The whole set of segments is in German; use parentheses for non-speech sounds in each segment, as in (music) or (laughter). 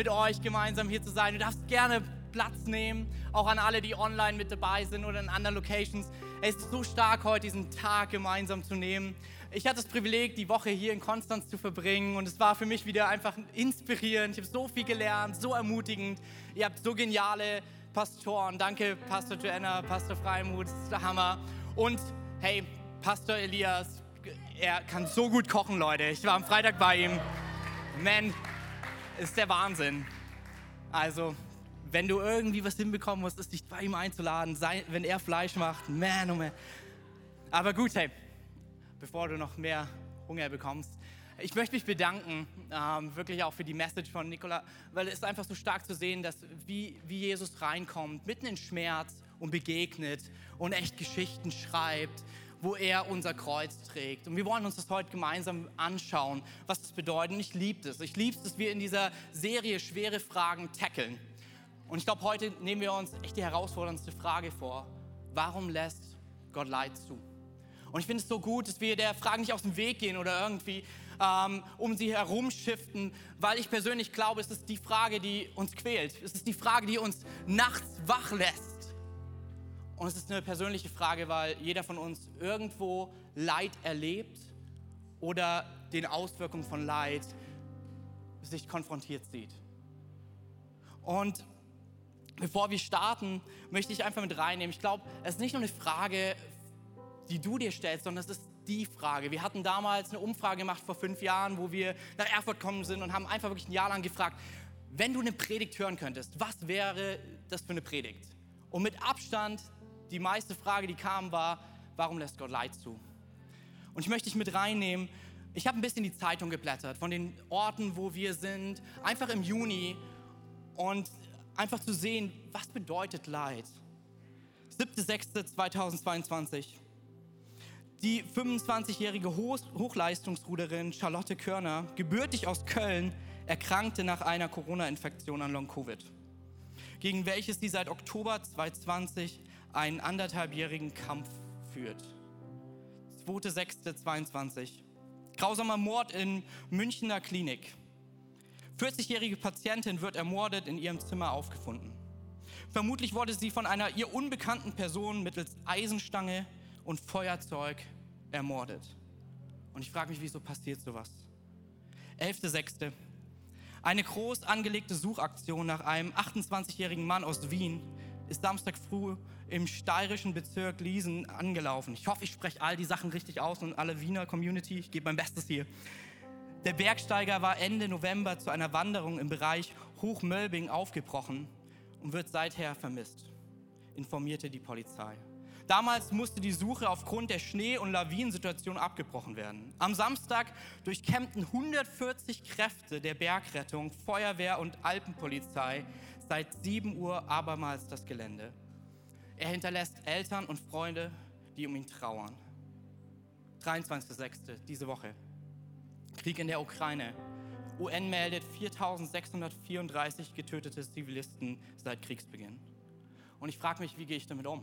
mit euch gemeinsam hier zu sein. Du darfst gerne Platz nehmen, auch an alle, die online mit dabei sind oder in anderen Locations. Es ist so stark, heute diesen Tag gemeinsam zu nehmen. Ich hatte das Privileg, die Woche hier in Konstanz zu verbringen und es war für mich wieder einfach inspirierend. Ich habe so viel gelernt, so ermutigend. Ihr habt so geniale Pastoren. Danke, Pastor Joanna, Pastor Freimut, das ist der Hammer. Und hey, Pastor Elias, er kann so gut kochen, Leute. Ich war am Freitag bei ihm. Man, ist der Wahnsinn. Also, wenn du irgendwie was hinbekommen musst, ist dich bei ihm einzuladen, sei, wenn er Fleisch macht, man, oh man. Aber gut, hey, bevor du noch mehr Hunger bekommst, ich möchte mich bedanken, ähm, wirklich auch für die Message von Nicola, weil es ist einfach so stark zu sehen, dass wie, wie Jesus reinkommt, mitten in Schmerz und begegnet und echt Geschichten schreibt, wo er unser Kreuz trägt. Und wir wollen uns das heute gemeinsam anschauen, was das bedeutet. Und ich liebe es. Ich liebe es, dass wir in dieser Serie schwere Fragen tackeln. Und ich glaube, heute nehmen wir uns echt die herausforderndste Frage vor. Warum lässt Gott Leid zu? Und ich finde es so gut, dass wir der Frage nicht aus dem Weg gehen oder irgendwie ähm, um sie herumschiften, weil ich persönlich glaube, es ist die Frage, die uns quält. Es ist die Frage, die uns nachts wach lässt. Und es ist eine persönliche Frage, weil jeder von uns irgendwo Leid erlebt oder den Auswirkungen von Leid sich konfrontiert sieht. Und bevor wir starten, möchte ich einfach mit reinnehmen. Ich glaube, es ist nicht nur eine Frage, die du dir stellst, sondern es ist die Frage. Wir hatten damals eine Umfrage gemacht vor fünf Jahren, wo wir nach Erfurt gekommen sind und haben einfach wirklich ein Jahr lang gefragt, wenn du eine Predigt hören könntest, was wäre das für eine Predigt? Und mit Abstand die meiste Frage, die kam, war, warum lässt Gott Leid zu? Und ich möchte dich mit reinnehmen. Ich habe ein bisschen die Zeitung geblättert von den Orten, wo wir sind, einfach im Juni und einfach zu sehen, was bedeutet Leid. 7.6.2022. Die 25-jährige Hochleistungsruderin Charlotte Körner, gebürtig aus Köln, erkrankte nach einer Corona-Infektion an Long-Covid, gegen welches sie seit Oktober 2020 einen anderthalbjährigen Kampf führt. 2.6.22. Grausamer Mord in Münchner Klinik. 40-jährige Patientin wird ermordet in ihrem Zimmer aufgefunden. Vermutlich wurde sie von einer ihr unbekannten Person mittels Eisenstange und Feuerzeug ermordet. Und ich frage mich, wieso passiert sowas? 11.6. Eine groß angelegte Suchaktion nach einem 28-jährigen Mann aus Wien ist Samstag früh im steirischen Bezirk Liesen angelaufen. Ich hoffe, ich spreche all die Sachen richtig aus und alle Wiener Community, ich gebe mein Bestes hier. Der Bergsteiger war Ende November zu einer Wanderung im Bereich Hochmölbing aufgebrochen und wird seither vermisst, informierte die Polizei. Damals musste die Suche aufgrund der Schnee- und Lawinensituation abgebrochen werden. Am Samstag durchkämmten 140 Kräfte der Bergrettung, Feuerwehr und Alpenpolizei seit 7 Uhr abermals das Gelände. Er hinterlässt Eltern und Freunde, die um ihn trauern. 23.06. diese Woche. Krieg in der Ukraine. UN meldet 4634 getötete Zivilisten seit Kriegsbeginn. Und ich frage mich, wie gehe ich damit um?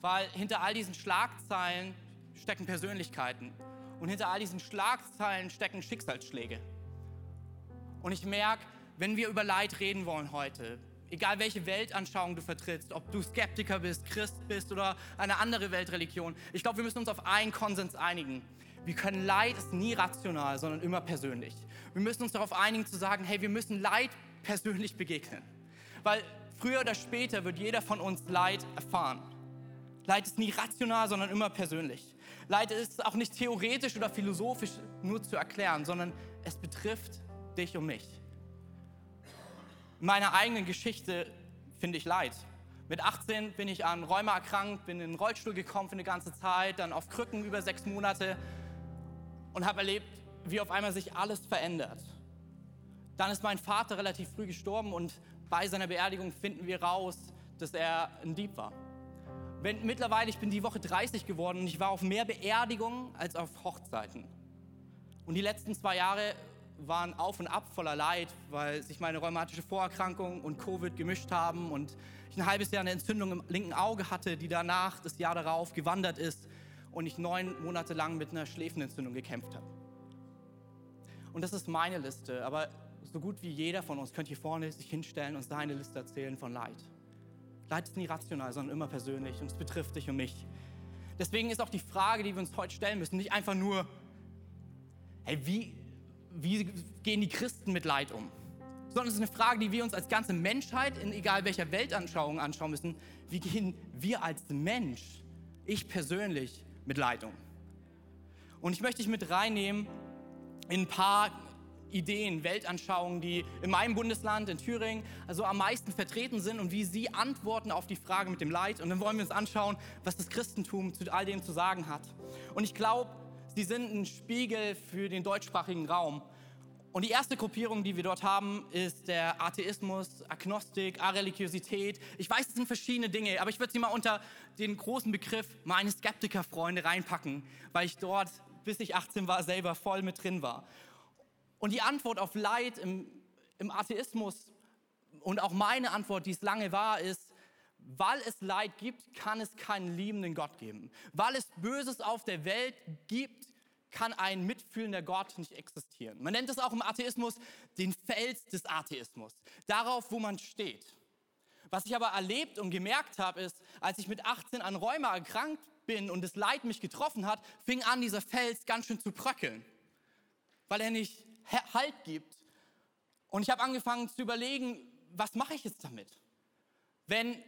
Weil hinter all diesen Schlagzeilen stecken Persönlichkeiten. Und hinter all diesen Schlagzeilen stecken Schicksalsschläge. Und ich merke, wenn wir über Leid reden wollen heute, egal welche Weltanschauung du vertrittst, ob du Skeptiker bist, Christ bist oder eine andere Weltreligion, ich glaube, wir müssen uns auf einen Konsens einigen. Wir können Leid ist nie rational, sondern immer persönlich. Wir müssen uns darauf einigen zu sagen, hey, wir müssen Leid persönlich begegnen. Weil früher oder später wird jeder von uns Leid erfahren. Leid ist nie rational, sondern immer persönlich. Leid ist auch nicht theoretisch oder philosophisch nur zu erklären, sondern es betrifft dich und mich meiner eigenen Geschichte finde ich leid. Mit 18 bin ich an Rheuma erkrankt, bin in den Rollstuhl gekommen für eine ganze Zeit, dann auf Krücken über sechs Monate und habe erlebt, wie auf einmal sich alles verändert. Dann ist mein Vater relativ früh gestorben und bei seiner Beerdigung finden wir raus, dass er ein Dieb war. Wenn, mittlerweile, ich bin die Woche 30 geworden und ich war auf mehr Beerdigungen als auf Hochzeiten. Und die letzten zwei Jahre waren auf und ab voller Leid, weil sich meine rheumatische Vorerkrankung und Covid gemischt haben und ich ein halbes Jahr eine Entzündung im linken Auge hatte, die danach, das Jahr darauf, gewandert ist und ich neun Monate lang mit einer Schläfenentzündung gekämpft habe. Und das ist meine Liste, aber so gut wie jeder von uns könnte hier vorne sich hinstellen und seine Liste erzählen von Leid. Leid ist nie rational, sondern immer persönlich und es betrifft dich und mich. Deswegen ist auch die Frage, die wir uns heute stellen müssen, nicht einfach nur, hey, wie, wie gehen die Christen mit Leid um? Sondern es ist eine Frage, die wir uns als ganze Menschheit, in egal welcher Weltanschauung anschauen müssen. Wie gehen wir als Mensch, ich persönlich, mit Leid um? Und ich möchte dich mit reinnehmen in ein paar Ideen, Weltanschauungen, die in meinem Bundesland, in Thüringen, also am meisten vertreten sind und wie sie antworten auf die Frage mit dem Leid. Und dann wollen wir uns anschauen, was das Christentum zu all dem zu sagen hat. Und ich glaube, sie sind ein Spiegel für den deutschsprachigen Raum. Und die erste Gruppierung, die wir dort haben, ist der Atheismus, Agnostik, Areligiosität. Ich weiß, es sind verschiedene Dinge, aber ich würde sie mal unter den großen Begriff meine Skeptikerfreunde reinpacken, weil ich dort, bis ich 18 war, selber voll mit drin war. Und die Antwort auf Leid im, im Atheismus und auch meine Antwort, die es lange war, ist, weil es Leid gibt, kann es keinen liebenden Gott geben. Weil es Böses auf der Welt gibt, kann ein mitfühlender Gott nicht existieren. Man nennt es auch im Atheismus den Fels des Atheismus. Darauf, wo man steht. Was ich aber erlebt und gemerkt habe, ist, als ich mit 18 an Rheuma erkrankt bin und das Leid mich getroffen hat, fing an, dieser Fels ganz schön zu bröckeln, weil er nicht Halt gibt. Und ich habe angefangen zu überlegen, was mache ich jetzt damit? Wenn,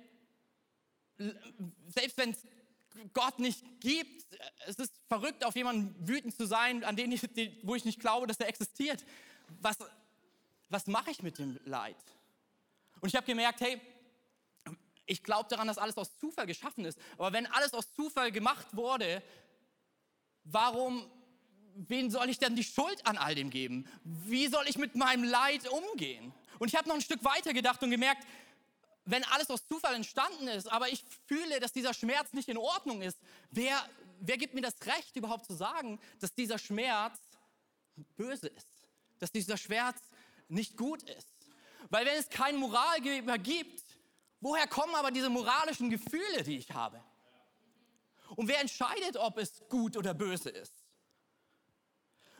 selbst wenn es Gott nicht gibt, es ist verrückt, auf jemanden wütend zu sein, an den ich, wo ich nicht glaube, dass er existiert. Was, was mache ich mit dem Leid? Und ich habe gemerkt, hey, ich glaube daran, dass alles aus Zufall geschaffen ist. Aber wenn alles aus Zufall gemacht wurde, warum wen soll ich denn die Schuld an all dem geben? Wie soll ich mit meinem Leid umgehen? Und ich habe noch ein Stück weiter gedacht und gemerkt, wenn alles aus Zufall entstanden ist, aber ich fühle, dass dieser Schmerz nicht in Ordnung ist, wer, wer gibt mir das Recht überhaupt zu sagen, dass dieser Schmerz böse ist? Dass dieser Schmerz nicht gut ist? Weil wenn es keinen Moralgeber gibt, woher kommen aber diese moralischen Gefühle, die ich habe? Und wer entscheidet, ob es gut oder böse ist?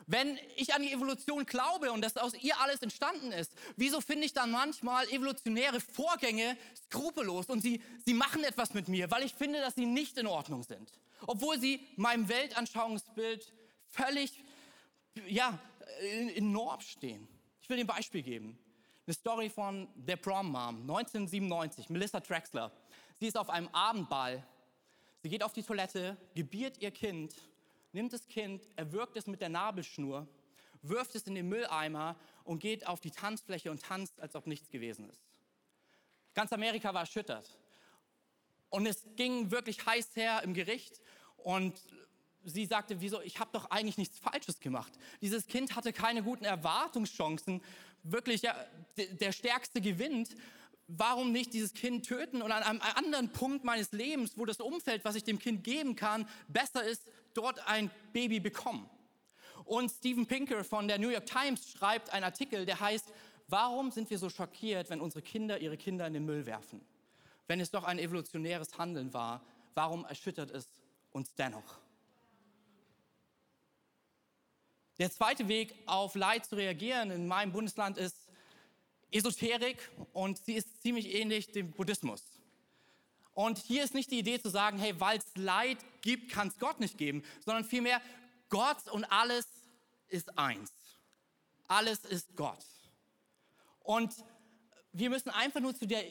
Wenn ich an die Evolution glaube und dass aus ihr alles entstanden ist, wieso finde ich dann manchmal evolutionäre Vorgänge skrupellos und sie, sie machen etwas mit mir, weil ich finde, dass sie nicht in Ordnung sind? Obwohl sie meinem Weltanschauungsbild völlig ja, in, Norm stehen. Ich will dir ein Beispiel geben. Eine Story von der Prom Mom, 1997, Melissa Traxler. Sie ist auf einem Abendball. Sie geht auf die Toilette, gebiert ihr Kind nimmt das Kind, erwürgt es mit der Nabelschnur, wirft es in den Mülleimer und geht auf die Tanzfläche und tanzt, als ob nichts gewesen ist. Ganz Amerika war erschüttert. Und es ging wirklich heiß her im Gericht und sie sagte, wieso, ich habe doch eigentlich nichts Falsches gemacht. Dieses Kind hatte keine guten Erwartungschancen, wirklich ja, der Stärkste gewinnt warum nicht dieses Kind töten und an einem anderen Punkt meines Lebens, wo das Umfeld, was ich dem Kind geben kann, besser ist, dort ein Baby bekommen. Und Steven Pinker von der New York Times schreibt einen Artikel, der heißt, warum sind wir so schockiert, wenn unsere Kinder ihre Kinder in den Müll werfen? Wenn es doch ein evolutionäres Handeln war, warum erschüttert es uns dennoch? Der zweite Weg, auf Leid zu reagieren in meinem Bundesland ist, Esoterik und sie ist ziemlich ähnlich dem Buddhismus. Und hier ist nicht die Idee zu sagen, hey, weil es Leid gibt, kann es Gott nicht geben, sondern vielmehr, Gott und alles ist eins. Alles ist Gott. Und wir müssen einfach nur zu der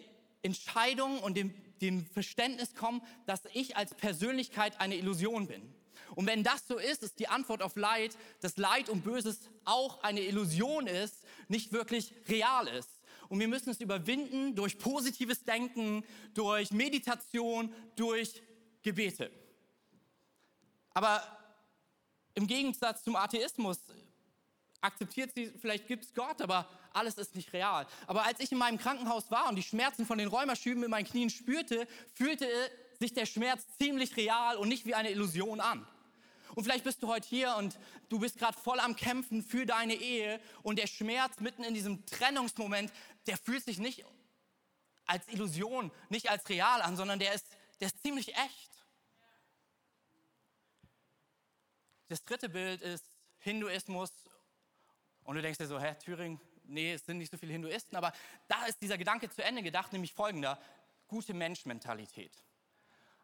Entscheidung und dem, dem Verständnis kommen, dass ich als Persönlichkeit eine Illusion bin. Und wenn das so ist, ist die Antwort auf Leid, dass Leid und Böses auch eine Illusion ist, nicht wirklich real ist. Und wir müssen es überwinden durch positives Denken, durch Meditation, durch Gebete. Aber im Gegensatz zum Atheismus, akzeptiert sie, vielleicht gibt es Gott, aber alles ist nicht real. Aber als ich in meinem Krankenhaus war und die Schmerzen von den Rheumaschüben in meinen Knien spürte, fühlte sich der Schmerz ziemlich real und nicht wie eine Illusion an. Und vielleicht bist du heute hier und du bist gerade voll am Kämpfen für deine Ehe und der Schmerz mitten in diesem Trennungsmoment, der fühlt sich nicht als Illusion, nicht als real an, sondern der ist, der ist ziemlich echt. Das dritte Bild ist Hinduismus. Und du denkst dir so, hä, Thüringen, nee, es sind nicht so viele Hinduisten, aber da ist dieser Gedanke zu Ende gedacht, nämlich folgender, gute Menschmentalität.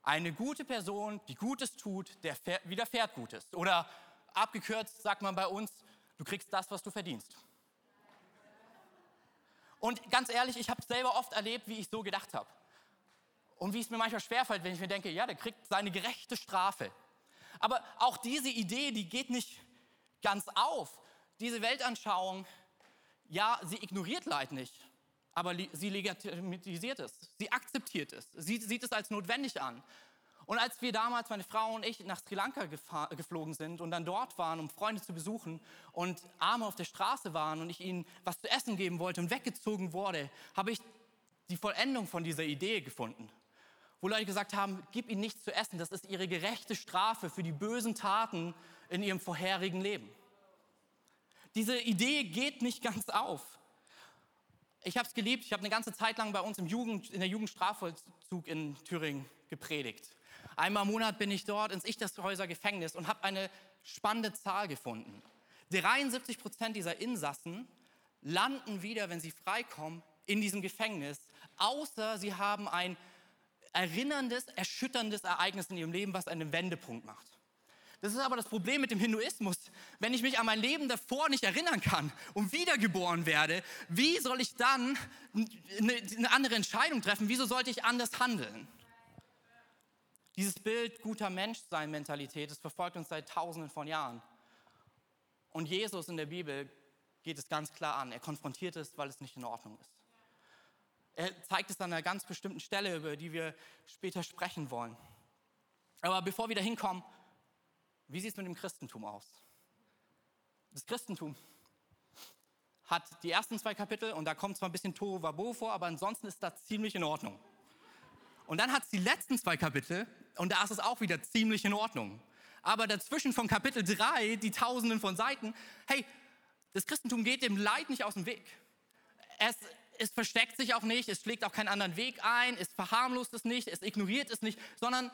Eine gute Person, die Gutes tut, der widerfährt Gutes. Oder abgekürzt sagt man bei uns, du kriegst das, was du verdienst. Und ganz ehrlich, ich habe selber oft erlebt, wie ich so gedacht habe. Und wie es mir manchmal schwerfällt, wenn ich mir denke, ja, der kriegt seine gerechte Strafe. Aber auch diese Idee, die geht nicht ganz auf. Diese Weltanschauung, ja, sie ignoriert Leid nicht, aber sie legitimisiert es, sie akzeptiert es, sie sieht es als notwendig an. Und als wir damals, meine Frau und ich, nach Sri Lanka geflogen sind und dann dort waren, um Freunde zu besuchen und Arme auf der Straße waren und ich ihnen was zu essen geben wollte und weggezogen wurde, habe ich die Vollendung von dieser Idee gefunden. Wo Leute gesagt haben, gib ihnen nichts zu essen, das ist ihre gerechte Strafe für die bösen Taten in ihrem vorherigen Leben. Diese Idee geht nicht ganz auf. Ich habe es geliebt, ich habe eine ganze Zeit lang bei uns im Jugend, in der Jugendstrafvollzug in Thüringen gepredigt. Einmal im Monat bin ich dort ins Ichtershäuser Gefängnis und habe eine spannende Zahl gefunden. 73 Prozent dieser Insassen landen wieder, wenn sie freikommen, in diesem Gefängnis, außer sie haben ein erinnerndes, erschütterndes Ereignis in ihrem Leben, was einen Wendepunkt macht. Das ist aber das Problem mit dem Hinduismus. Wenn ich mich an mein Leben davor nicht erinnern kann und wiedergeboren werde, wie soll ich dann eine, andere Entscheidung treffen? Wieso sollte ich anders handeln? Dieses Bild guter Menschsein-Mentalität, das verfolgt uns seit Tausenden von Jahren. Und Jesus in der Bibel geht es ganz klar an. Er konfrontiert es, weil es nicht in Ordnung ist. Er zeigt es an einer ganz bestimmten Stelle, über die wir später sprechen wollen. Aber bevor wir da hinkommen, wie sieht es mit dem Christentum aus? Das Christentum hat die ersten zwei Kapitel und da kommt zwar ein bisschen Tohu Wabo vor, aber ansonsten ist das ziemlich in Ordnung. Und dann hat es die letzten zwei Kapitel und da ist es auch wieder ziemlich in Ordnung. Aber dazwischen von Kapitel 3, die Tausenden von Seiten, hey, das Christentum geht dem Leid nicht aus dem Weg. Es, es versteckt sich auch nicht, es schlägt auch keinen anderen Weg ein, es verharmlost es nicht, es ignoriert es nicht, sondern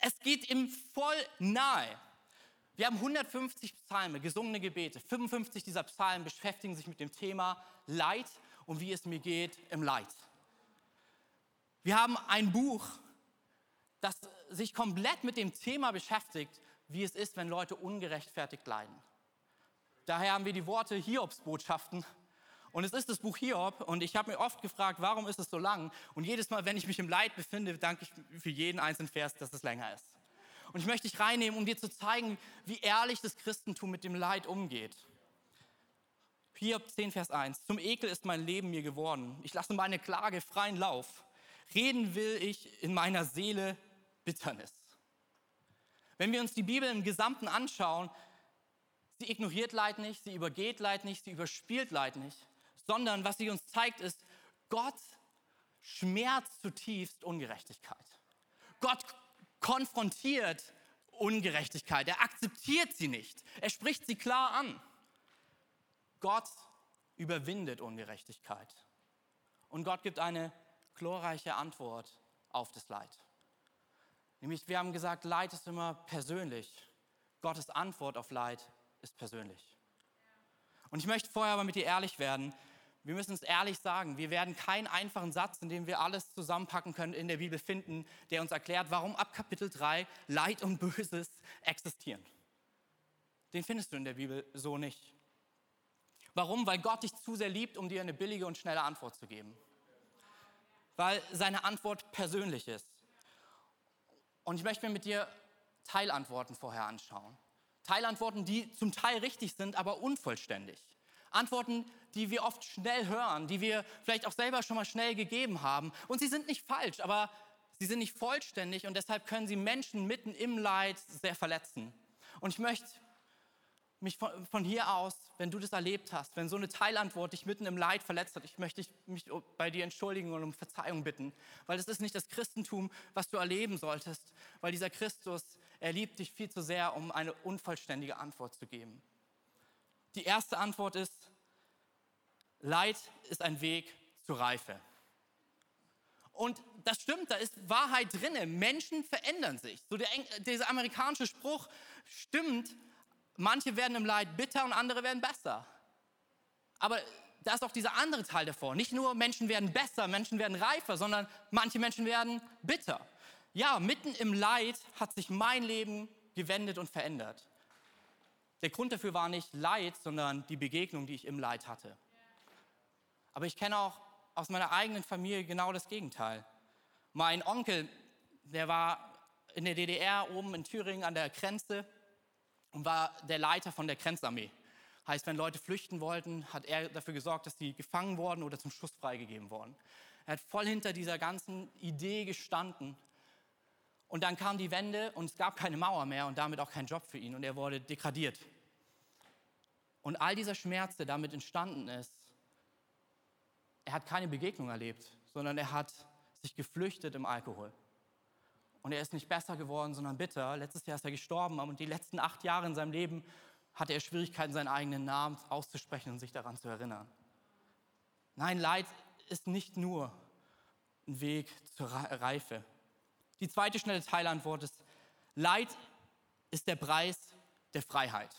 es geht ihm voll nahe. Wir haben 150 Psalme, gesungene Gebete. 55 dieser Psalmen beschäftigen sich mit dem Thema Leid und wie es mir geht im Leid. Wir haben ein Buch, das sich komplett mit dem Thema beschäftigt, wie es ist, wenn Leute ungerechtfertigt leiden. Daher haben wir die Worte Hiobsbotschaften. Und es ist das Buch Hiob. Und ich habe mir oft gefragt, warum ist es so lang? Und jedes Mal, wenn ich mich im Leid befinde, danke ich für jeden einzelnen Vers, dass es länger ist. Und ich möchte dich reinnehmen, um dir zu zeigen, wie ehrlich das Christentum mit dem Leid umgeht. Hiob 10, Vers 1. Zum Ekel ist mein Leben mir geworden. Ich lasse meine Klage freien Lauf. Reden will ich in meiner Seele Bitternis. Wenn wir uns die Bibel im Gesamten anschauen, sie ignoriert Leid nicht, sie übergeht Leid nicht, sie überspielt Leid nicht, sondern was sie uns zeigt ist, Gott schmerzt zutiefst Ungerechtigkeit. Gott konfrontiert Ungerechtigkeit, er akzeptiert sie nicht, er spricht sie klar an. Gott überwindet Ungerechtigkeit. Und Gott gibt eine glorreiche Antwort auf das Leid. Nämlich, wir haben gesagt, Leid ist immer persönlich. Gottes Antwort auf Leid ist persönlich. Und ich möchte vorher aber mit dir ehrlich werden. Wir müssen es ehrlich sagen. Wir werden keinen einfachen Satz, in dem wir alles zusammenpacken können, in der Bibel finden, der uns erklärt, warum ab Kapitel 3 Leid und Böses existieren. Den findest du in der Bibel so nicht. Warum? Weil Gott dich zu sehr liebt, um dir eine billige und schnelle Antwort zu geben weil seine Antwort persönlich ist. Und ich möchte mir mit dir Teilantworten vorher anschauen. Teilantworten, die zum Teil richtig sind, aber unvollständig. Antworten, die wir oft schnell hören, die wir vielleicht auch selber schon mal schnell gegeben haben. Und sie sind nicht falsch, aber sie sind nicht vollständig und deshalb können sie Menschen mitten im Leid sehr verletzen. Und ich möchte mich von, von, hier aus, wenn du das erlebt hast, wenn so eine Teilantwort dich mitten im Leid verletzt hat, ich möchte mich bei dir entschuldigen und um Verzeihung bitten, weil das ist nicht das Christentum, was du erleben solltest, weil dieser Christus, er liebt dich viel zu sehr, um eine unvollständige Antwort zu geben. Die erste Antwort ist, Leid ist ein Weg zur Reife. Und das stimmt, da ist Wahrheit drin. Menschen verändern sich. So der, dieser amerikanische Spruch stimmt. Manche werden im Leid bitter und andere werden besser. Aber da ist auch dieser andere Teil davor. Nicht nur Menschen werden besser, Menschen werden reifer, sondern manche Menschen werden bitter. Ja, mitten im Leid hat sich mein Leben gewendet und verändert. Der Grund dafür war nicht Leid, sondern die Begegnung, die ich im Leid hatte. Aber ich kenne auch aus meiner eigenen Familie genau das Gegenteil. Mein Onkel, der war in der DDR oben in Thüringen an der Grenze und war der Leiter von der Grenzarmee. Heißt, wenn Leute flüchten wollten, hat er dafür gesorgt, dass sie gefangen wurden oder zum Schuss freigegeben wurden. Er hat voll hinter dieser ganzen Idee gestanden. Und dann kam die Wende und es gab keine Mauer mehr und damit auch keinen Job für ihn und er wurde degradiert. Und all dieser Schmerz, der damit entstanden ist, er hat keine Begegnung erlebt, sondern er hat sich geflüchtet im Alkohol. Und er ist nicht besser geworden, sondern bitter. Letztes Jahr ist er gestorben und die letzten acht Jahre in seinem Leben hatte er Schwierigkeiten, seinen eigenen Namen auszusprechen und sich daran zu erinnern. Nein, Leid ist nicht nur ein Weg zur Reife. Die zweite schnelle Teilantwort ist, Leid ist der Preis der Freiheit.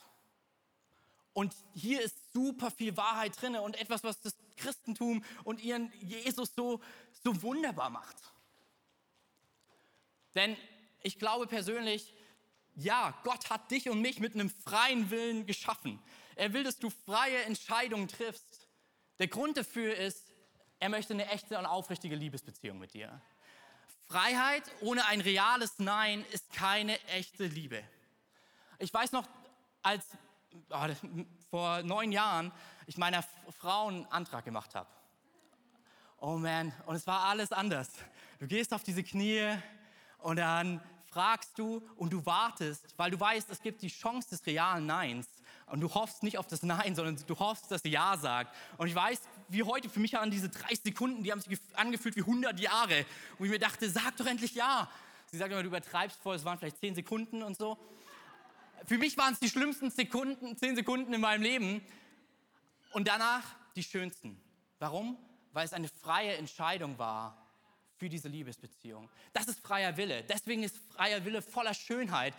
Und hier ist super viel Wahrheit drin und etwas, was das Christentum und ihren Jesus so, so wunderbar macht. Denn ich glaube persönlich, ja, Gott hat dich und mich mit einem freien Willen geschaffen. Er will, dass du freie Entscheidungen triffst. Der Grund dafür ist, er möchte eine echte und aufrichtige Liebesbeziehung mit dir. Freiheit ohne ein reales Nein ist keine echte Liebe. Ich weiß noch, als oh, (laughs) vor neun Jahren ich meiner Frau einen Antrag gemacht habe. Oh man, und es war alles anders. Du gehst auf diese Knie und dann fragst du und du wartest, weil du weißt, es gibt die Chance des realen Neins. Und du hoffst nicht auf das Nein, sondern du hoffst, dass sie Ja sagt. Und ich weiß, wie heute für mich an diese 30 Sekunden, die haben sich angefühlt wie 100 Jahre. Und ich mir dachte, sag doch endlich Ja. Sie sagt immer, du übertreibst voll, es waren vielleicht 10 Sekunden und so für mich waren es die schlimmsten Sekunden, zehn Sekunden in meinem Leben und danach die schönsten. Warum? Weil es eine freie Entscheidung war für diese Liebesbeziehung. Das ist freier Wille. Deswegen ist freier Wille voller Schönheit,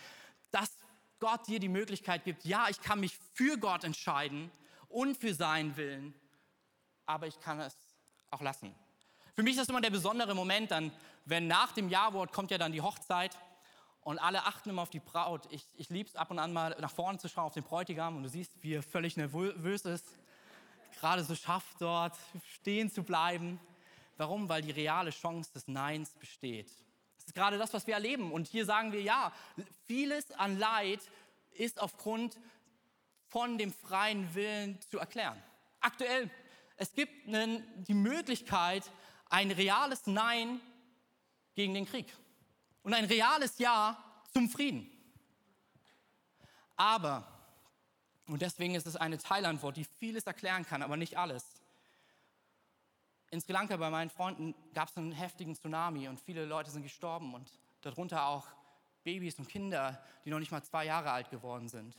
dass Gott dir die Möglichkeit gibt, ja, ich kann mich für Gott entscheiden und für seinen Willen, aber ich kann es auch lassen. Für mich ist das immer der besondere Moment, dann, wenn nach dem Ja-Wort kommt ja dann die Hochzeit und alle achten immer auf die Braut. Ich, ich liebe es ab und an mal nach vorne zu schauen auf den Bräutigam und du siehst, wie er völlig nervös ist, gerade so schafft dort stehen zu bleiben. Warum? Weil die reale Chance des Neins besteht. Das ist gerade das, was wir erleben. Und hier sagen wir, ja, vieles an Leid ist aufgrund von dem freien Willen zu erklären. Aktuell, es gibt einen, die Möglichkeit, ein reales Nein gegen den Krieg und ein reales Ja zum Frieden. Aber, und deswegen ist es eine Teilantwort, die vieles erklären kann, aber nicht alles. In Sri Lanka bei meinen Freunden gab es einen heftigen Tsunami und viele Leute sind gestorben und darunter auch Babys und Kinder, die noch nicht mal zwei Jahre alt geworden sind.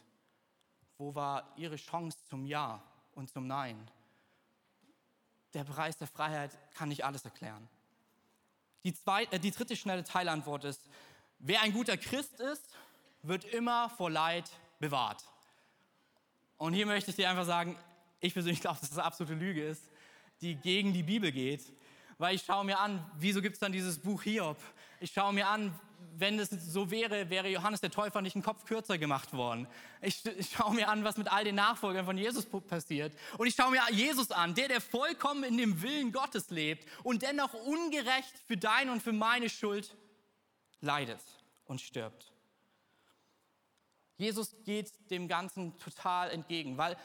Wo war ihre Chance zum Ja und zum Nein? Der Preis der Freiheit kann nicht alles erklären. Die, zweite, äh, die dritte schnelle Teilantwort ist, wer ein guter Christ ist, wird immer vor Leid bewahrt. Und hier möchte ich dir einfach sagen, ich persönlich (laughs) glaube, dass das absolute Lüge ist, die gegen die Bibel geht. Weil ich schaue mir an, wieso gibt es dann dieses Buch Hiob? Ich schaue mir an, wenn es so wäre, wäre Johannes der Täufer nicht einen Kopf kürzer gemacht worden. Ich, schaue mir an, was mit all den Nachfolgern von Jesus passiert. Und ich schaue mir Jesus an, der, der vollkommen in dem Willen Gottes lebt und dennoch ungerecht für deine und für meine Schuld leidet und stirbt. Jesus geht dem Ganzen total entgegen, weil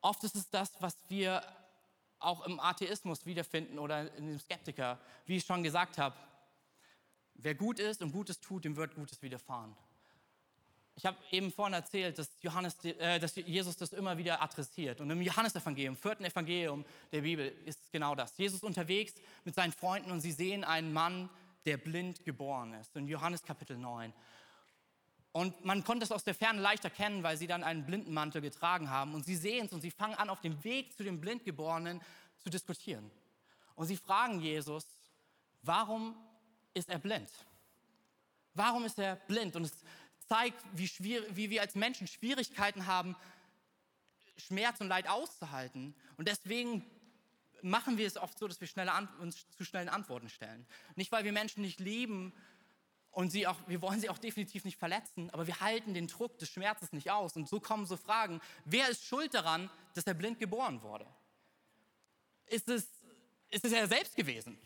oft ist es das, was wir auch im Atheismus wiederfinden oder in dem Skeptiker, wie ich schon gesagt habe. Wer gut ist und Gutes tut, dem wird Gutes widerfahren. Ich habe eben vorhin erzählt, dass, Johannes, äh, dass Jesus das immer wieder adressiert. Und im Johannesevangelium, vierten Evangelium der Bibel, ist genau das. Jesus unterwegs mit seinen Freunden und sie sehen einen Mann, der blind geboren ist. In Johannes Kapitel 9. Und man konnte es aus der Ferne leicht erkennen, weil sie dann einen Blindenmantel getragen haben. Und sie sehen es und sie fangen an, auf dem Weg zu dem Blindgeborenen zu diskutieren. Und sie fragen Jesus, warum ist er blind? Warum ist er blind? Und es zeigt, wie, wie wir als Menschen Schwierigkeiten haben, Schmerz und Leid auszuhalten. Und deswegen machen wir es oft so, dass wir uns zu schnellen Antworten stellen. Nicht, weil wir Menschen nicht lieben und sie auch, wir wollen sie auch definitiv nicht verletzen, aber wir halten den Druck des Schmerzes nicht aus. Und so kommen so Fragen, wer ist schuld daran, dass er blind geboren wurde? Ist es, ist es er selbst gewesen?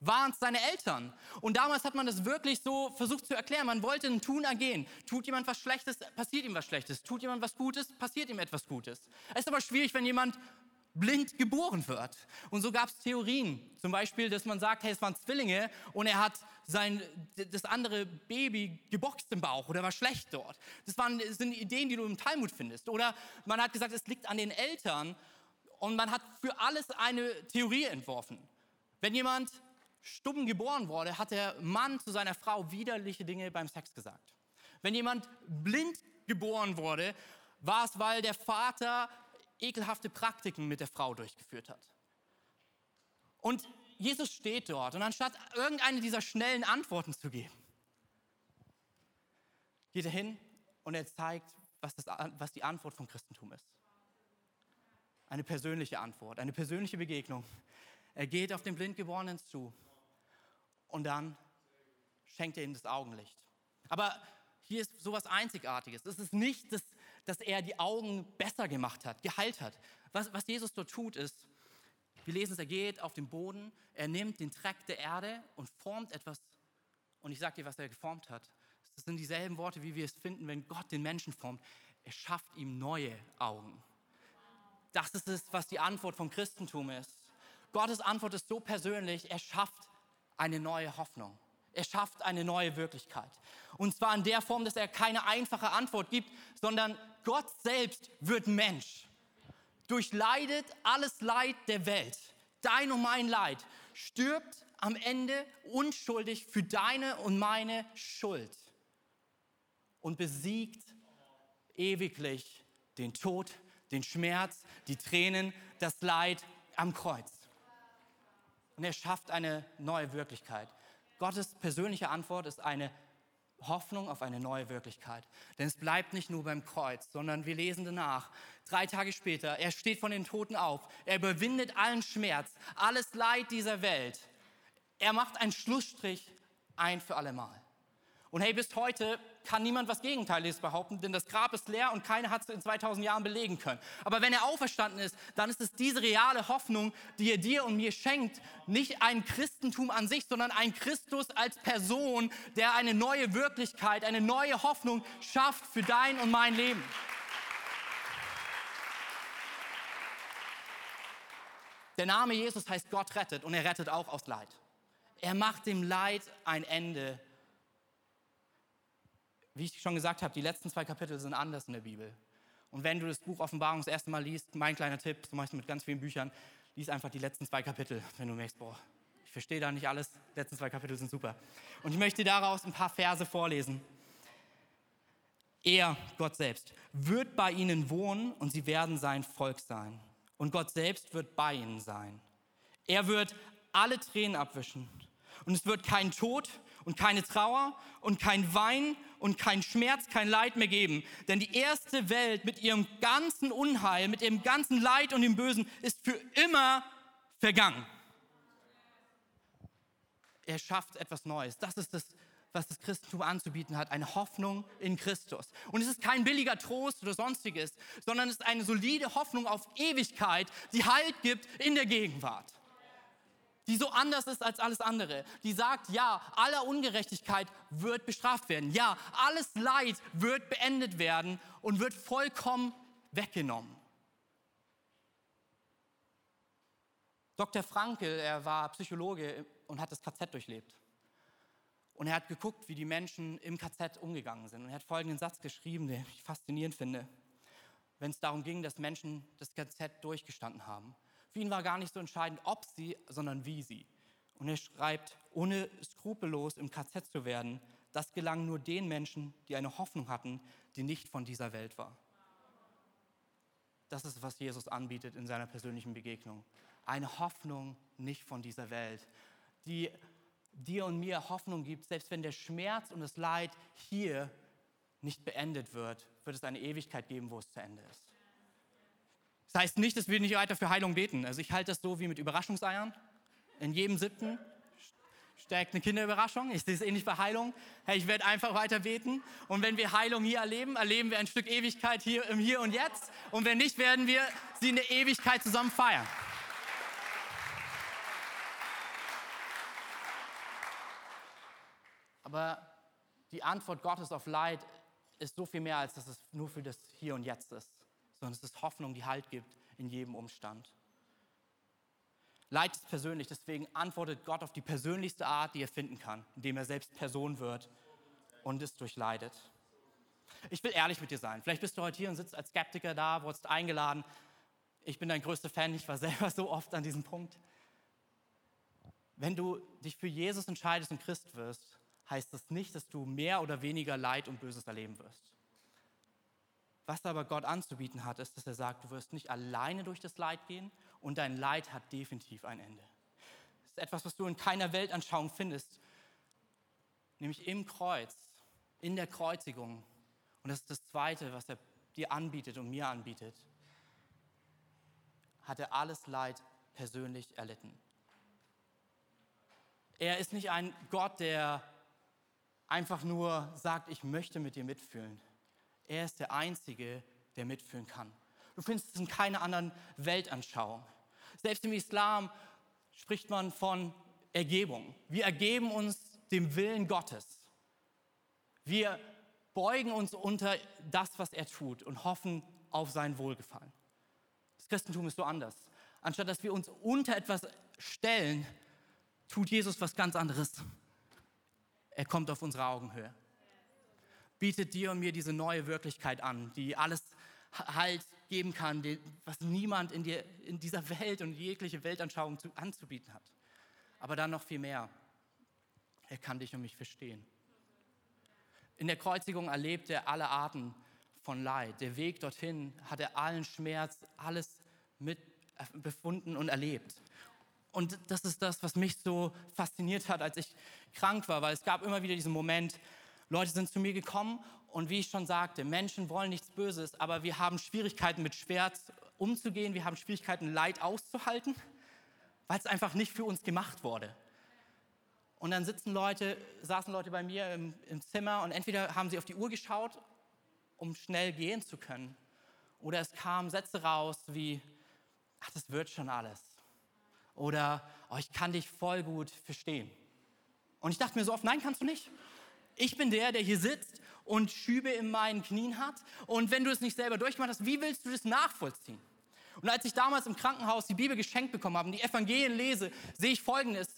Waren es seine Eltern? Und damals hat man das wirklich so versucht zu erklären. Man wollte ein Tun ergehen. Tut jemand was Schlechtes, passiert ihm was Schlechtes. Tut jemand was Gutes, passiert ihm etwas Gutes. Es ist aber schwierig, wenn jemand blind geboren wird. Und so gab es Theorien. Zum Beispiel, dass man sagt, hey, es waren Zwillinge und er hat sein, das andere Baby geboxt im Bauch oder war schlecht dort. Das, waren, das sind Ideen, die du im Talmud findest. Oder man hat gesagt, es liegt an den Eltern und man hat für alles eine Theorie entworfen. Wenn jemand stumm geboren wurde, hat der Mann zu seiner Frau widerliche Dinge beim Sex gesagt. Wenn jemand blind geboren wurde, war es, weil der Vater ekelhafte Praktiken mit der Frau durchgeführt hat. Und Jesus steht dort und anstatt irgendeine dieser schnellen Antworten zu geben, geht er hin und er zeigt, was, das, was die Antwort vom Christentum ist. Eine persönliche Antwort, eine persönliche Begegnung. Er geht auf den Blindgeborenen zu und dann schenkt er ihm das Augenlicht. Aber hier ist sowas Einzigartiges. Es ist nicht, dass, dass er die Augen besser gemacht hat, geheilt hat. Was, was Jesus dort tut, ist, wir lesen es, er geht auf den Boden, er nimmt den Dreck der Erde und formt etwas. Und ich sage dir, was er geformt hat. Das sind dieselben Worte, wie wir es finden, wenn Gott den Menschen formt. Er schafft ihm neue Augen. Das ist es, was die Antwort vom Christentum ist. Gottes Antwort ist so persönlich, er schafft eine neue Hoffnung. Er schafft eine neue Wirklichkeit. Und zwar in der Form, dass er keine einfache Antwort gibt, sondern Gott selbst wird Mensch. Durchleidet alles Leid der Welt, dein und mein Leid, stirbt am Ende unschuldig für deine und meine Schuld und besiegt ewiglich den Tod, den Schmerz, die Tränen, das Leid am Kreuz und er schafft eine neue Wirklichkeit. Gottes persönliche Antwort ist eine Hoffnung auf eine neue Wirklichkeit. Denn es bleibt nicht nur beim Kreuz, sondern wir lesen danach. Drei Tage später, er steht von den Toten auf. Er überwindet allen Schmerz, alles Leid dieser Welt. Er macht einen Schlussstrich ein für allemal. Und hey, bis heute kann niemand was Gegenteiliges behaupten, denn das Grab ist leer und keiner hat es in 2000 Jahren belegen können. Aber wenn er auferstanden ist, dann ist es diese reale Hoffnung, die er dir und mir schenkt. Nicht ein Christentum an sich, sondern ein Christus als Person, der eine neue Wirklichkeit, eine neue Hoffnung schafft für dein und mein Leben. Der Name Jesus heißt Gott rettet und er rettet auch aus Leid. Er macht dem Leid ein Ende wie ich schon gesagt habe, die letzten zwei Kapitel sind anders in der Bibel. Und wenn du das Buch Offenbarung das erste Mal liest, mein kleiner Tipp, zum Beispiel mit ganz vielen Büchern, lies einfach die letzten zwei Kapitel, wenn du merkst, boah, ich verstehe da nicht alles, die letzten zwei Kapitel sind super. Und ich möchte daraus ein paar Verse vorlesen. Er, Gott selbst, wird bei ihnen wohnen und sie werden sein Volk sein. Und Gott selbst wird bei ihnen sein. Er wird alle Tränen abwischen. Und es wird kein Tod und keine Trauer und kein Wein und kein Schmerz, kein Leid mehr geben. Denn die erste Welt mit ihrem ganzen Unheil, mit ihrem ganzen Leid und dem Bösen ist für immer vergangen. Er schafft etwas Neues. Das ist das, was das Christentum anzubieten hat, eine Hoffnung in Christus. Und es ist kein billiger Trost oder sonstiges, sondern es ist eine solide Hoffnung auf Ewigkeit, die Halt gibt in der Gegenwart die so anders ist als alles andere, die sagt, ja, aller Ungerechtigkeit wird bestraft werden, ja, alles Leid wird beendet werden und wird vollkommen weggenommen. Dr. Frankel, er war Psychologe und hat das KZ durchlebt. Und er hat geguckt, wie die Menschen im KZ umgegangen sind. Und er hat folgenden Satz geschrieben, den ich faszinierend finde. Wenn es darum ging, dass Menschen das KZ durchgestanden haben. Für ihn war gar nicht so entscheidend, ob sie, sondern wie sie. Und er schreibt, ohne skrupellos im KZ zu werden, das gelang nur den Menschen, die eine Hoffnung hatten, die nicht von dieser Welt war. Das ist, was Jesus anbietet in seiner persönlichen Begegnung. Eine Hoffnung nicht von dieser Welt, die dir und mir Hoffnung gibt, selbst wenn der Schmerz und das Leid hier nicht beendet wird, wird es eine Ewigkeit geben, wo es zu Ende ist. Das heißt nicht, dass wir nicht weiter für Heilung beten. Also ich halte das so wie mit Überraschungseiern. In jedem siebten steckt eine Kinderüberraschung. Ich sehe es ähnlich bei Heilung. Hey, ich werde einfach weiter beten. Und wenn wir Heilung hier erleben, erleben wir ein Stück Ewigkeit hier im Hier und Jetzt. Und wenn nicht, werden wir sie in der Ewigkeit zusammen feiern. Aber die Antwort Gottes auf Leid ist so viel mehr, als dass es nur für das Hier und Jetzt ist, sondern es ist Hoffnung, die Halt gibt in jedem Umstand. Leid ist persönlich, deswegen antwortet Gott auf die persönlichste Art, die er finden kann, indem er selbst Person wird und es durchleidet. Ich will ehrlich mit dir sein. Vielleicht bist du heute hier und sitzt als Skeptiker da, wurdest eingeladen. Ich bin dein größter Fan, ich war selber so oft an diesem Punkt. Wenn du dich für Jesus entscheidest und Christ wirst, heißt das nicht, dass du mehr oder weniger Leid und Böses erleben wirst. Was aber Gott anzubieten hat, ist, dass er sagt, du wirst nicht alleine durch das Leid gehen und dein Leid hat definitiv ein Ende. Das ist etwas, was du in keiner Weltanschauung findest, nämlich im Kreuz, in der Kreuzigung. Und das ist das Zweite, was er dir anbietet und mir anbietet. Hat er alles Leid persönlich erlitten. Er ist nicht ein Gott, der einfach nur sagt, ich möchte mit dir mitfühlen. Er ist der Einzige, der mitfühlen kann. Du findest es in keiner anderen Weltanschauung. Selbst im Islam spricht man von Ergebung. Wir ergeben uns dem Willen Gottes. Wir beugen uns unter das, was er tut und hoffen auf sein Wohlgefallen. Das Christentum ist so anders. Anstatt dass wir uns unter etwas stellen, tut Jesus was ganz anderes. Er kommt auf unsere Augenhöhe. Bietet dir und mir diese neue Wirklichkeit an, die alles Halt geben kann, was niemand in, dir, in dieser Welt und jegliche Weltanschauung zu, anzubieten hat. Aber dann noch viel mehr. Er kann dich und mich verstehen. In der Kreuzigung erlebt er alle Arten von Leid. Der Weg dorthin hat er allen Schmerz, alles mit befunden und erlebt. Und das ist das, was mich so fasziniert hat, als ich krank war, weil es gab immer wieder diesen Moment, Leute sind zu mir gekommen und wie ich schon sagte, Menschen wollen nichts Böses, aber wir haben Schwierigkeiten mit Schmerz umzugehen, wir haben Schwierigkeiten Leid auszuhalten, weil es einfach nicht für uns gemacht wurde. Und dann sitzen Leute, saßen Leute bei mir im, im Zimmer und entweder haben sie auf die Uhr geschaut, um schnell gehen zu können, oder es kamen Sätze raus wie, ach, das wird schon alles oder oh, ich kann dich voll gut verstehen. Und ich dachte mir so oft, nein, kannst du nicht. Ich bin der, der hier sitzt und Schübe in meinen Knien hat. Und wenn du es nicht selber durchgemacht hast, wie willst du das nachvollziehen? Und als ich damals im Krankenhaus die Bibel geschenkt bekommen habe und die Evangelien lese, sehe ich Folgendes.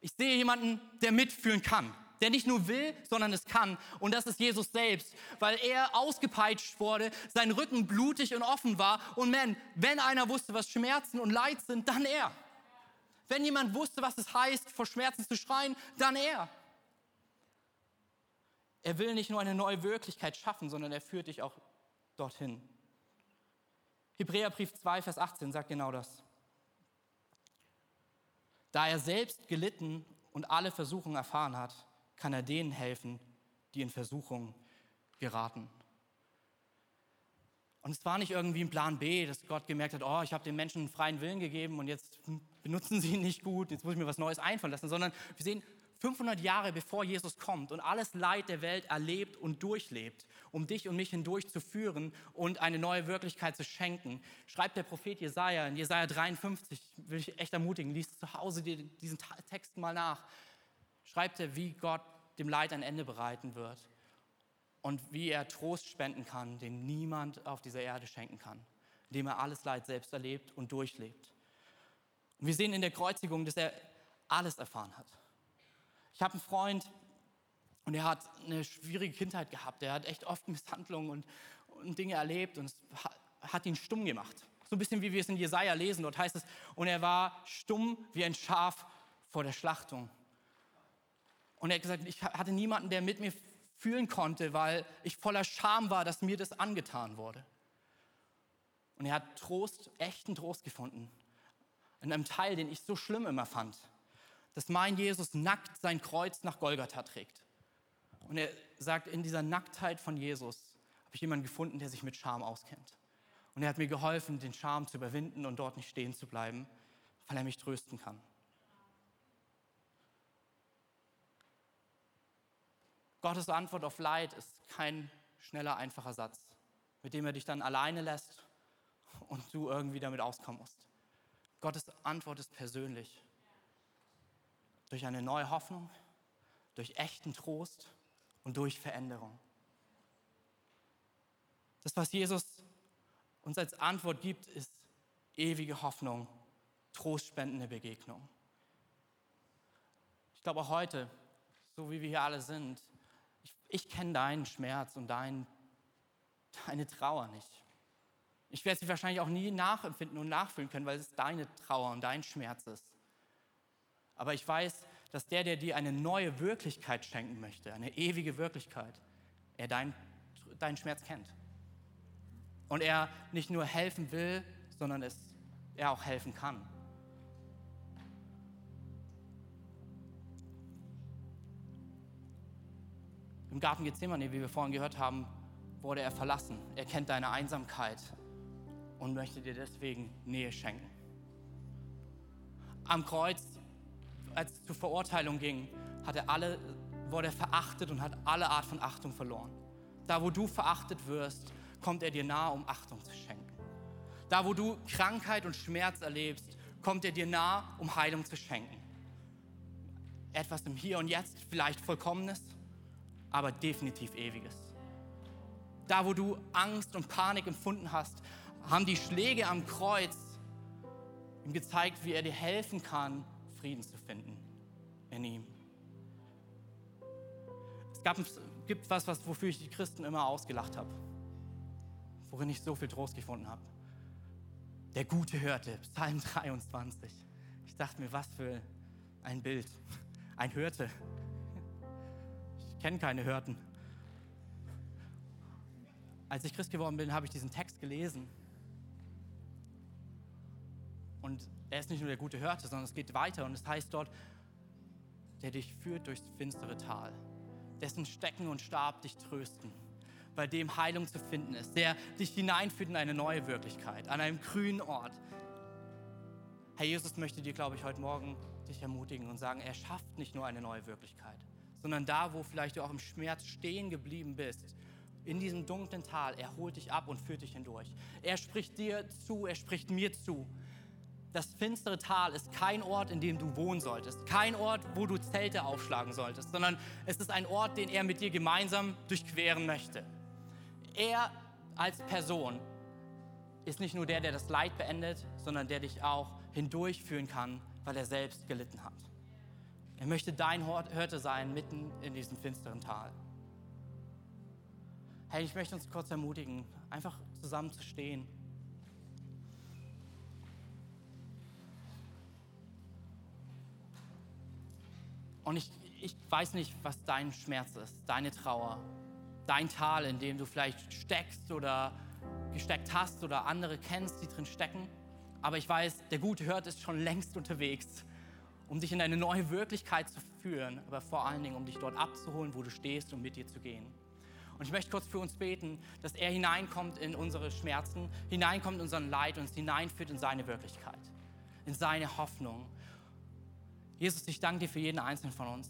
Ich sehe jemanden, der mitfühlen kann. Der nicht nur will, sondern es kann. Und das ist Jesus selbst, weil er ausgepeitscht wurde, sein Rücken blutig und offen war. Und man, wenn einer wusste, was Schmerzen und Leid sind, dann er. Wenn jemand wusste, was es heißt, vor Schmerzen zu schreien, dann er. Er will nicht nur eine neue Wirklichkeit schaffen, sondern er führt dich auch dorthin. Hebräerbrief 2, Vers 18 sagt genau das. Da er selbst gelitten und alle Versuchungen erfahren hat, kann er denen helfen, die in Versuchung geraten. Und es war nicht irgendwie ein Plan B, dass Gott gemerkt hat, oh, ich habe den Menschen einen freien Willen gegeben und jetzt benutzen sie ihn nicht gut, jetzt muss ich mir was Neues einfallen lassen, sondern wir sehen 500 Jahre bevor Jesus kommt und alles Leid der Welt erlebt und durchlebt, um dich und mich hindurch zu führen und eine neue Wirklichkeit zu schenken, schreibt der Prophet Jesaja in Jesaja 53, will ich echt ermutigen, liest zu Hause diesen Text mal nach, schreibt er, wie Gott dem Leid ein Ende bereiten wird und wie er Trost spenden kann, den niemand auf dieser Erde schenken kann, indem er alles Leid selbst erlebt und durchlebt. Und wir sehen in der Kreuzigung, dass er alles erfahren hat. Ich habe einen Freund, Und er hat eine schwierige Kindheit gehabt. Er hat echt oft (laughs) Misshandlungen und, und Dinge erlebt und es hat ihn stumm gemacht. So ein bisschen wie wir es in Jesaja lesen. Dort heißt es, und er war stumm wie ein Schaf vor der Schlachtung. Und er hat gesagt, ich hatte niemanden, der mit mir fühlen konnte, weil ich voller Scham war, dass mir das angetan wurde. Und er hat Trost, echten Trost gefunden. In einem Teil, den ich so schlimm immer fand. Dass mein Jesus nackt sein Kreuz nach Golgatha trägt. Und er sagt, in dieser Nacktheit von Jesus habe ich jemanden gefunden, der sich mit Scham auskennt. Und er hat mir geholfen, den Scham zu überwinden und dort nicht stehen zu bleiben, weil er mich trösten kann. Gottes Antwort auf Leid ist kein schneller, einfacher Satz, mit dem er dich dann alleine lässt und du irgendwie damit auskommen musst. Gottes Antwort ist persönlich. Durch eine neue Hoffnung, durch echten Trost und durch Veränderung. Das, was Jesus uns als Antwort gibt, ist ewige Hoffnung, trostspendende Begegnung. Ich glaube auch heute, so wie wir hier alle sind, ich, ich kenne deinen Schmerz und dein, deine Trauer nicht. Ich werde sie wahrscheinlich auch nie nachempfinden und nachfühlen können, weil es deine Trauer und dein Schmerz ist. Aber ich weiß, dass der, der dir eine neue Wirklichkeit schenken möchte, eine ewige Wirklichkeit, er deinen dein Schmerz kennt. Und er nicht nur helfen will, sondern es er auch helfen kann. Im Garten Gethsemane, wie wir vorhin gehört haben, wurde er verlassen. Er kennt deine Einsamkeit und möchte dir deswegen Nähe schenken. Am Kreuz, als es zur Verurteilung ging, hat er alle, wurde er verachtet und hat alle Art von Achtung verloren. Da, wo du verachtet wirst, kommt er dir nahe, um Achtung zu schenken. Da, wo du Krankheit und Schmerz erlebst, kommt er dir nahe, um Heilung zu schenken. Etwas im Hier und Jetzt, vielleicht Vollkommenes, aber definitiv Ewiges. Da, wo du Angst und Panik empfunden hast, haben die Schläge am Kreuz ihm gezeigt, wie er dir helfen kann, Frieden zu finden in ihm. Es gab, gibt was, was, wofür ich die Christen immer ausgelacht habe, worin ich so viel Trost gefunden habe. Der Gute hörte, Psalm (laughs) 23. Ich dachte mir, was für ein Bild. Ein Hörte. Ich kenne keine Hörten. Als ich Christ geworden bin, habe ich diesen Text gelesen und er ist nicht nur der gute Hirte, sondern es geht weiter und es heißt dort, der dich führt durchs finstere Tal, dessen Stecken und Stab dich trösten, bei dem Heilung zu finden ist, der dich hineinführt in eine neue Wirklichkeit, an einem grünen Ort. Herr Jesus möchte dir, glaube ich, heute Morgen dich ermutigen und sagen, er schafft nicht nur eine neue Wirklichkeit, sondern da, wo vielleicht du auch im Schmerz stehen geblieben bist, in diesem dunklen Tal, er holt dich ab und führt dich hindurch. Er spricht dir zu, er spricht mir zu das finstere Tal ist kein Ort, in dem du wohnen solltest, kein Ort, wo du Zelte aufschlagen solltest, sondern es ist ein Ort, den er mit dir gemeinsam durchqueren möchte. Er als Person ist nicht nur der, der das Leid beendet, sondern der dich auch hindurchführen kann, weil er selbst gelitten hat. Er möchte dein Hirte sein mitten in diesem finsteren Tal. Hey, ich möchte uns kurz ermutigen, einfach zusammen zu stehen. Und ich, ich weiß nicht, was dein Schmerz ist, deine Trauer, dein Tal, in dem du vielleicht steckst oder gesteckt hast oder andere kennst, die drin stecken. Aber ich weiß, der gute Hört ist schon längst unterwegs, um dich in eine neue Wirklichkeit zu führen, aber vor allen Dingen, um dich dort abzuholen, wo du stehst, um mit dir zu gehen. Und ich möchte kurz für uns beten, dass er hineinkommt in unsere Schmerzen, hineinkommt in unseren Leid und uns hineinführt in seine Wirklichkeit, in seine Hoffnung Jesus, ich danke dir für jeden einzelnen von uns.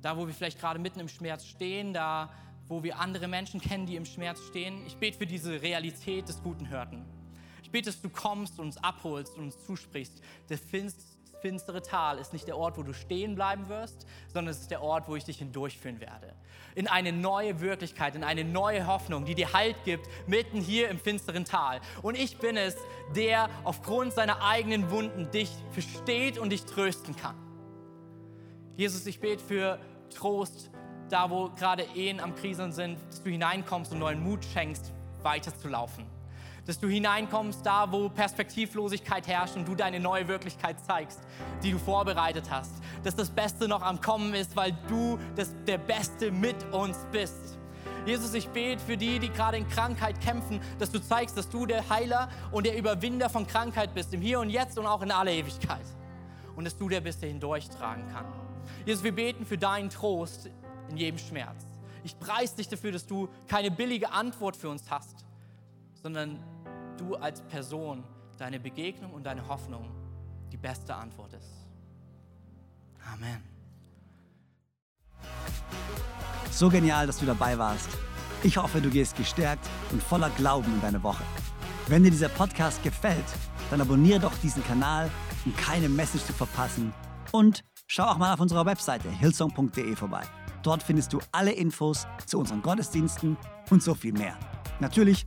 Da, wo wir vielleicht gerade mitten im Schmerz stehen, da, wo wir andere Menschen kennen, die im Schmerz stehen. Ich bete für diese Realität des guten Hörten. Ich bete, dass du kommst und uns abholst und uns zusprichst. Der Finst finstere Tal ist nicht der Ort, wo du stehen bleiben wirst, sondern es ist der Ort, wo ich dich hindurchführen werde. In eine neue Wirklichkeit, in eine neue Hoffnung, die dir Halt gibt, mitten hier im finsteren Tal. Und ich bin es, der aufgrund seiner eigenen Wunden dich versteht und dich trösten kann. Jesus, ich bete für Trost da wo gerade Ehen am Kriseln sind, dass du hineinkommst und neuen Mut schenkst, weiterzulaufen. Dass du hineinkommst da, wo Perspektivlosigkeit herrscht und du deine neue Wirklichkeit zeigst, die du vorbereitet hast. Dass das Beste noch am Kommen ist, weil du das, der Beste mit uns bist. Jesus, ich bete für die, die gerade in Krankheit kämpfen, dass du zeigst, dass du der Heiler und der Überwinder von Krankheit bist, im Hier und Jetzt und auch in aller Ewigkeit. Und dass du der bist, der hindurchtragen kann. Jesus, wir beten für deinen Trost in jedem Schmerz. Ich preise dich dafür, dass du keine billige Antwort für uns hast, sondern du als Person, deine Begegnung und deine Hoffnung die beste Antwort ist. Amen. So genial, dass du dabei warst. Ich hoffe, du gehst gestärkt und voller Glauben in deine Woche. Wenn dir dieser Podcast gefällt, dann abonniere doch diesen Kanal, um keine Message zu verpassen. Und schau auch mal auf unserer Webseite hillsong.de vorbei. Dort findest du alle Infos zu unseren Gottesdiensten und so viel mehr. Natürlich